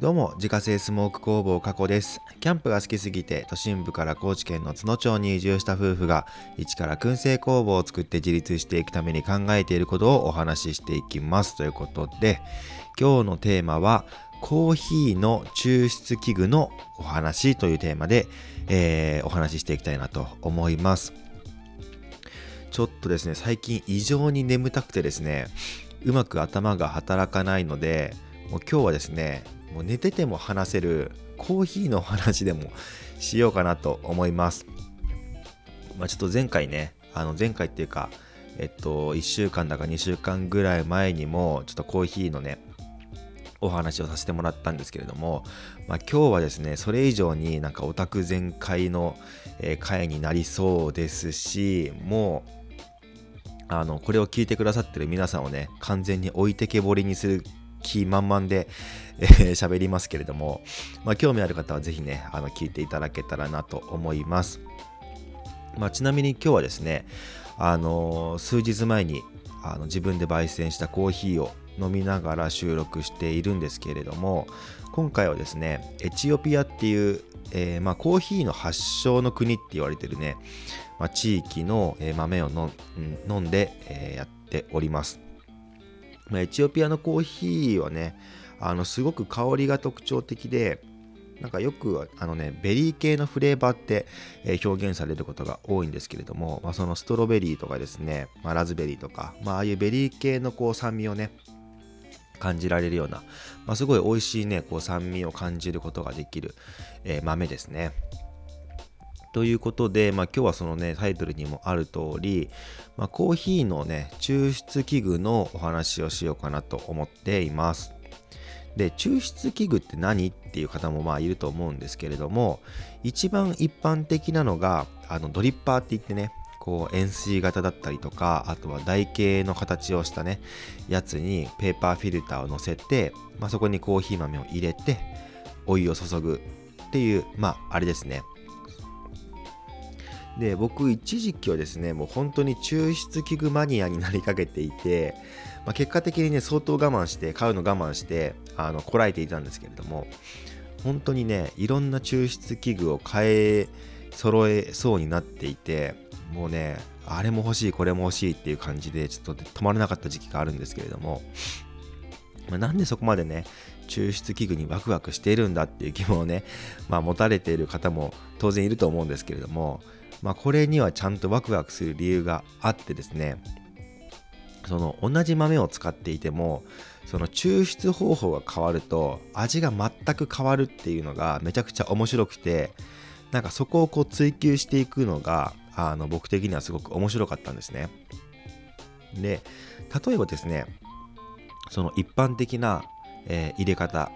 どうも、自家製スモーク工房加古です。キャンプが好きすぎて、都心部から高知県の津野町に移住した夫婦が、一から燻製工房を作って自立していくために考えていることをお話ししていきます。ということで、今日のテーマは、コーヒーの抽出器具のお話というテーマで、えー、お話ししていきたいなと思います。ちょっとですね、最近異常に眠たくてですね、うまく頭が働かないので、もう今日はですね、もう寝てても話せるコーヒーの話でもしようかなと思います。まあ、ちょっと前回ね、あの前回っていうか、えっと、1週間だか2週間ぐらい前にも、ちょっとコーヒーのね、お話をさせてもらったんですけれども、まあ、今日はですね、それ以上になんかオタク全開の、えー、回になりそうですし、もう、あの、これを聞いてくださってる皆さんをね、完全に置いてけぼりにする気満々で喋、えー、りますけれども、まあ、興味ある方はぜひね、あの、聞いていただけたらなと思います。まあ、ちなみに今日はですね、あの、数日前にあの自分で焙煎したコーヒーを飲みながら収録しているんですけれども、今回はですね、エチオピアっていう、えー、まあ、コーヒーの発祥の国って言われてるね、まあ、地域の、豆を飲んで、えやっております。エチオピアのコーヒーはね、あのすごく香りが特徴的で、なんかよくあのね、ベリー系のフレーバーって、え表現されることが多いんですけれども、まあ、そのストロベリーとかですね、まあ、ラズベリーとか、まあ、ああいうベリー系のこう酸味をね、感じられるような、まあ、すごい美味しいね、こう酸味を感じることができる、えー、豆ですね。ということで、まあ、今日はそのね、タイトルにもある通り、まあ、コーヒーのね、抽出器具のお話をしようかなと思っています。で、抽出器具って何？っていう方もまあいると思うんですけれども、一番一般的なのが、あのドリッパーって言ってね、こう円錐型だったりとか、あとは台形の形をしたね、やつにペーパーフィルターを乗せて、まあ、そこにコーヒー豆を入れて、お湯を注ぐっていう、まあ、あれですね。で僕一時期はですねもう本当に抽出器具マニアになりかけていて、まあ、結果的にね相当我慢して買うの我慢してあのこらえていたんですけれども本当にねいろんな抽出器具を変え揃えそうになっていてもうねあれも欲しいこれも欲しいっていう感じでちょっと止まらなかった時期があるんですけれども、まあ、なんでそこまでね抽出器具にワクワクしているんだっていう疑問をね、まあ、持たれている方も当然いると思うんですけれどもまあ、これにはちゃんとワクワクする理由があってですねその同じ豆を使っていてもその抽出方法が変わると味が全く変わるっていうのがめちゃくちゃ面白くてなんかそこをこう追求していくのがあの僕的にはすごく面白かったんですね。で例えばですねその一般的な、えー、入れ方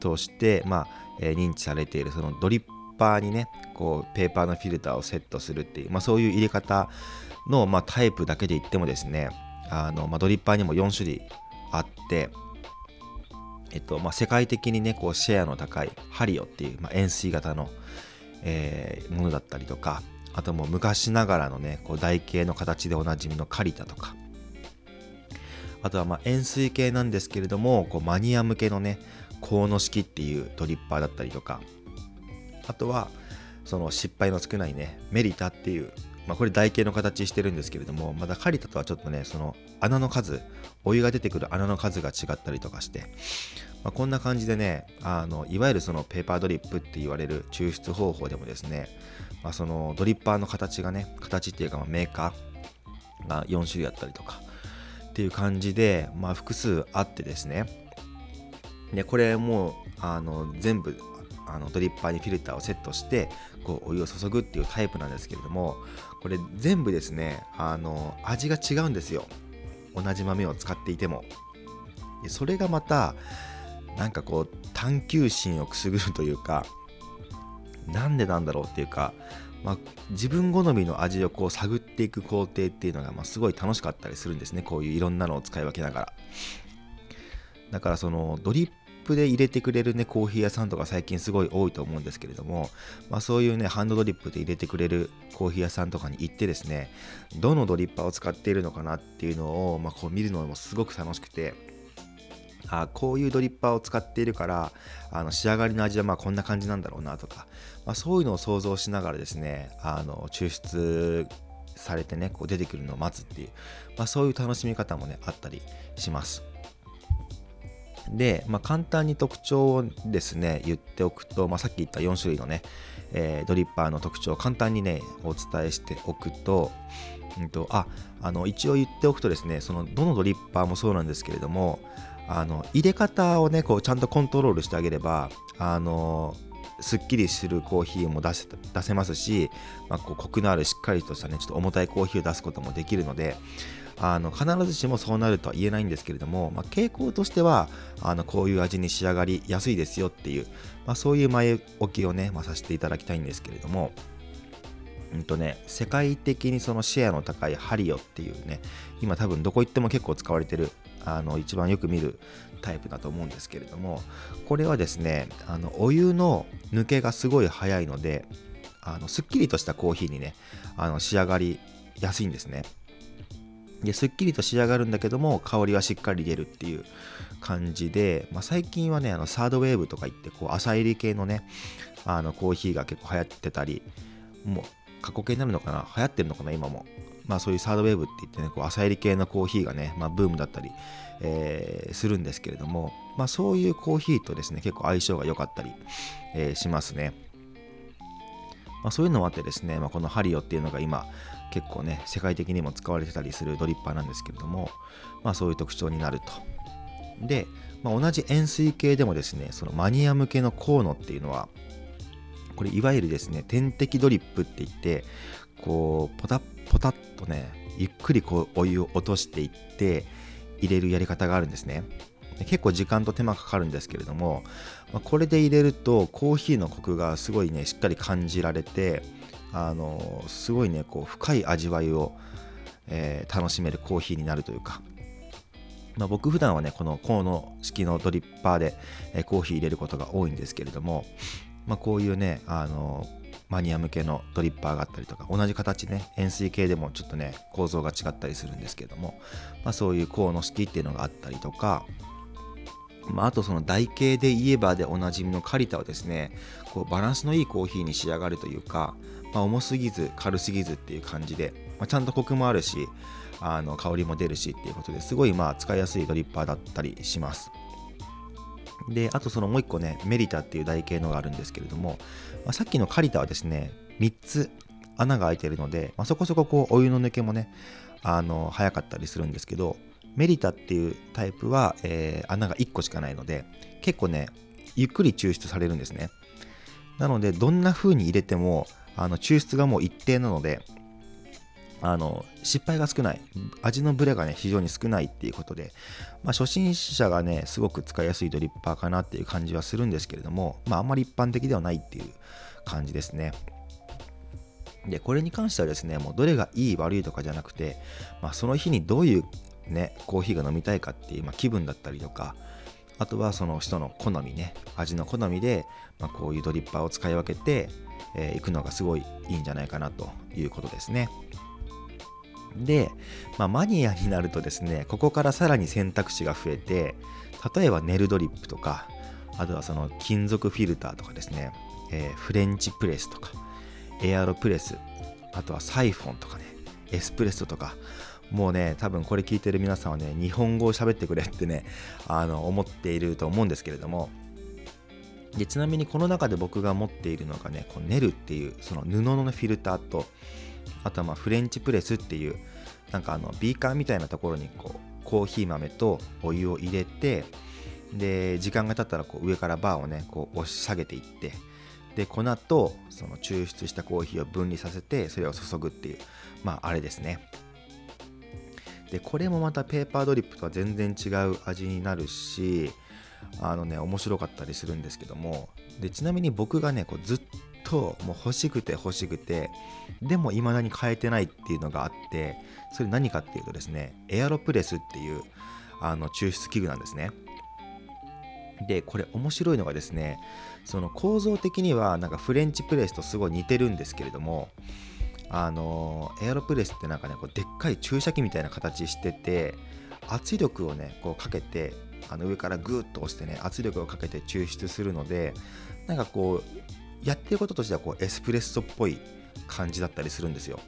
として、まあえー、認知されているそのドリッパーにねこうペーパーのフィルターをセットするっていう、まあ、そういう入れ方の、まあ、タイプだけで言ってもですねあの、まあ、ドリッパーにも4種類あってえっとまあ、世界的にねこうシェアの高いハリオっていう、まあ、円錐型の、えー、ものだったりとかあともう昔ながらのねこう台形の形でおなじみのカリタとかあとはまあ円錐形なんですけれどもこうマニア向けのねコの式っていうドリッパーだったりとかあとはその失敗の少ないねメリタっていう、まあ、これ台形の形してるんですけれどもまだカリタとはちょっとねその穴の数お湯が出てくる穴の数が違ったりとかして、まあ、こんな感じでねあのいわゆるそのペーパードリップって言われる抽出方法でもですね、まあ、そのドリッパーの形がね形っていうかまメーカーが4種類あったりとかっていう感じで、まあ、複数あってですね。でこれもうあの全部あのドリッパーにフィルターをセットしてこうお湯を注ぐっていうタイプなんですけれどもこれ全部ですねあの味が違うんですよ。同じ豆を使っていても。それがまたなんかこう探求心をくすぐるというかなんでなんだろうっていうか、まあ、自分好みの味をこう探っていく工程っていうのが、まあ、すごい楽しかったりするんですね。こういういろんなのを使い分けながら。だからそのドリップで入れてくれるね、コーヒー屋さんとか最近すごい多いと思うんですけれども、まあ、そういうね、ハンドドリップで入れてくれるコーヒー屋さんとかに行ってですね、どのドリッパーを使っているのかなっていうのを、まあ、こう見るのもすごく楽しくて、あこういうドリッパーを使っているからあの仕上がりの味はまあこんな感じなんだろうなとか、まあ、そういうのを想像しながらですねあの抽出されてねこう出てくるのを待つっていう、まあ、そういう楽しみ方もねあったりします。で、まあ、簡単に特徴をですね言っておくと、まあ、さっき言った4種類のね、えー、ドリッパーの特徴を簡単にねお伝えしておくと,、うんと、ああの一応言っておくとですねそのどのドリッパーもそうなんですけれどもあの入れ方をねこうちゃんとコントロールしてあげればあのすっきりするコーヒーも出せ出せますし、まあ、こうコクのあるしっかりとしたねちょっと重たいコーヒーを出すこともできるのであの必ずしもそうなるとは言えないんですけれども、まあ、傾向としてはあのこういう味に仕上がりやすいですよっていう、まあ、そういう前置きをね、まあ、させていただきたいんですけれども、うんとね、世界的にそのシェアの高いハリオっていうね今多分どこ行っても結構使われてるあの一番よく見るタイプだと思うんですけれどもこれはですねあのお湯の抜けがすごい早いのであのすっきりとしたコーヒーにねあの仕上がりやすいんですね。ですっきりと仕上がるんだけども香りはしっかり出るっていう感じで、まあ、最近はねあのサードウェーブとか言ってこう朝入り系のねあのコーヒーが結構流行ってたりもう過去形になるのかな？流行ってるのかな今も。まあそういうサードウェーブって言ってねこう朝入り系のコーヒーがね、まあ、ブームだったり、えー、するんですけれどもまあそういうコーヒーとですね結構相性が良かったり、えー、しますね。まあ、そういうのもあってですね、まあ、このハリオっていうのが今結構ね世界的にも使われてたりするドリッパーなんですけれども、まあ、そういう特徴になると。で、まあ、同じ円錐形でもですねそのマニア向けのコーノっていうのはこれいわゆるですね点滴ドリップって言ってこうポタッポタッとねゆっくりこうお湯を落としていって入れるやり方があるんですね。結構時間と手間かかるんですけれども、まあ、これで入れるとコーヒーのコクがすごいねしっかり感じられてあのすごいねこう深い味わいを、えー、楽しめるコーヒーになるというか、まあ、僕普段はねこのコーノ式のドリッパーで、えー、コーヒー入れることが多いんですけれども、まあ、こういうねあのマニア向けのドリッパーがあったりとか同じ形ね円錐形でもちょっとね構造が違ったりするんですけども、まあ、そういうコーノ式っていうのがあったりとかまあ、あとその台形で言えばでおなじみのカリタはですねこうバランスのいいコーヒーに仕上がるというか、まあ、重すぎず軽すぎずっていう感じで、まあ、ちゃんとコクもあるしあの香りも出るしっていうことですごいまあ使いやすいドリッパーだったりします。であとそのもう一個ねメリタっていう台形のがあるんですけれども、まあ、さっきのカリタはですね3つ穴が開いてるので、まあ、そこそここうお湯の抜けもねあの早かったりするんですけどメリタっていうタイプは、えー、穴が1個しかないので結構ねゆっくり抽出されるんですね。なのでどんな風に入れてもあの抽出がもう一定なのであの失敗が少ない。味のブレがね非常に少ないっていうことで、まあ、初心者がねすごく使いやすいドリッパーかなっていう感じはするんですけれども、まあ、あんまり一般的ではないっていう感じですね。でこれに関してはですねもうどれがいい悪いとかじゃなくて、まあ、その日にどういうねコーヒーが飲みたいかっていう、まあ、気分だったりとかあとはその人の好みね味の好みで、まあ、こういうドリッパーを使い分けてい、えー、くのがすごいいいんじゃないかなということですね。で、まあ、マニアになるとですねここからさらに選択肢が増えて例えばネルドリップとかあとはその金属フィルターとかですね、えー、フレンチプレスとかエアロプレスあとはサイフォンとかねエスプレッソとかもうね多分これ聞いてる皆さんはね日本語を喋ってくれってねあの思っていると思うんですけれども。でちなみにこの中で僕が持っているのがねこうネルっていうその布のフィルターとあとはまあフレンチプレスっていうなんかあのビーカーみたいなところにこうコーヒー豆とお湯を入れてで時間が経ったらこう上からバーをねこう押し下げていってで粉とその抽出したコーヒーを分離させてそれを注ぐっていうまああれですね。でこれもまたペーパードリップとは全然違う味になるしあのね面白かったりするんですけども。でちなみに僕がねこうずっともう欲しくて欲しくてでも未だに買えてないっていうのがあってそれ何かっていうとですねエアロプレスっていうあの抽出器具なんですね。でこれ面白いのがですねその構造的にはなんかフレンチプレスとすごい似てるんですけれどもあのエアロプレスってなんかねこうでっかい注射器みたいな形してて圧力をねこうかけてあの上からグーッと押してね圧力をかけて抽出するのでなんかこうやってることとしてはこうエスプレッソっぽい感じだったりするんですよ。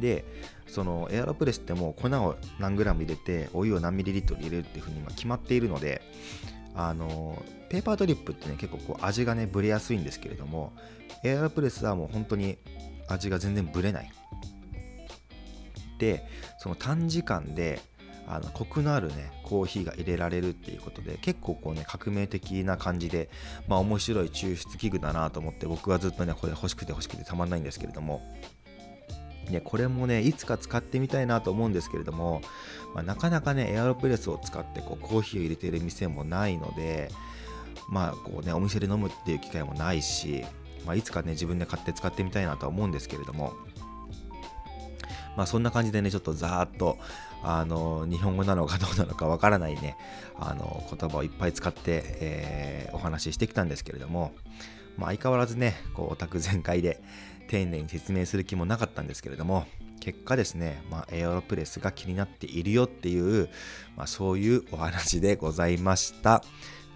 でそのエアロプレスってもう粉を何グラム入れてお湯を何ミリリットル入れるっていうふうに決まっているのであのペーパードリップってね結構こう味がねブレやすいんですけれどもエアロプレスはもう本当に味が全然ブレない。でその短時間であのコクのあるねコーヒーが入れられるっていうことで結構こうね革命的な感じでまあ面白い抽出器具だなと思って僕はずっとねこれ欲しくて欲しくてたまんないんですけれども。ね、これもね、いつか使ってみたいなと思うんですけれども、まあ、なかなかね、エアロプレスを使ってこうコーヒーを入れている店もないので、まあ、こうね、お店で飲むっていう機会もないし、まあ、いつかね、自分で買って使ってみたいなとは思うんですけれども、まあ、そんな感じでね、ちょっとざーっと、あの、日本語なのかどうなのかわからないね、あの、言葉をいっぱい使って、えー、お話ししてきたんですけれども、まあ、相変わらずね、こう、オタク全開で、丁寧に説明する気もなかったんですけれども、結果ですね、まあ、エアロプレスが気になっているよっていう、まあ、そういうお話でございました。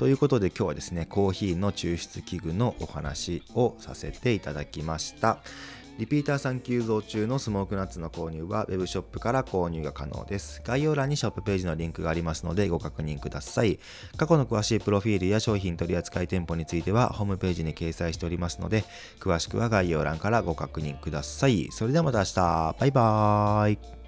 ということで今日はですね、コーヒーの抽出器具のお話をさせていただきました。リピーターさん急増中のスモークナッツの購入は Web ショップから購入が可能です。概要欄にショップページのリンクがありますのでご確認ください。過去の詳しいプロフィールや商品取扱店舗についてはホームページに掲載しておりますので、詳しくは概要欄からご確認ください。それではまた明日。バイバーイ。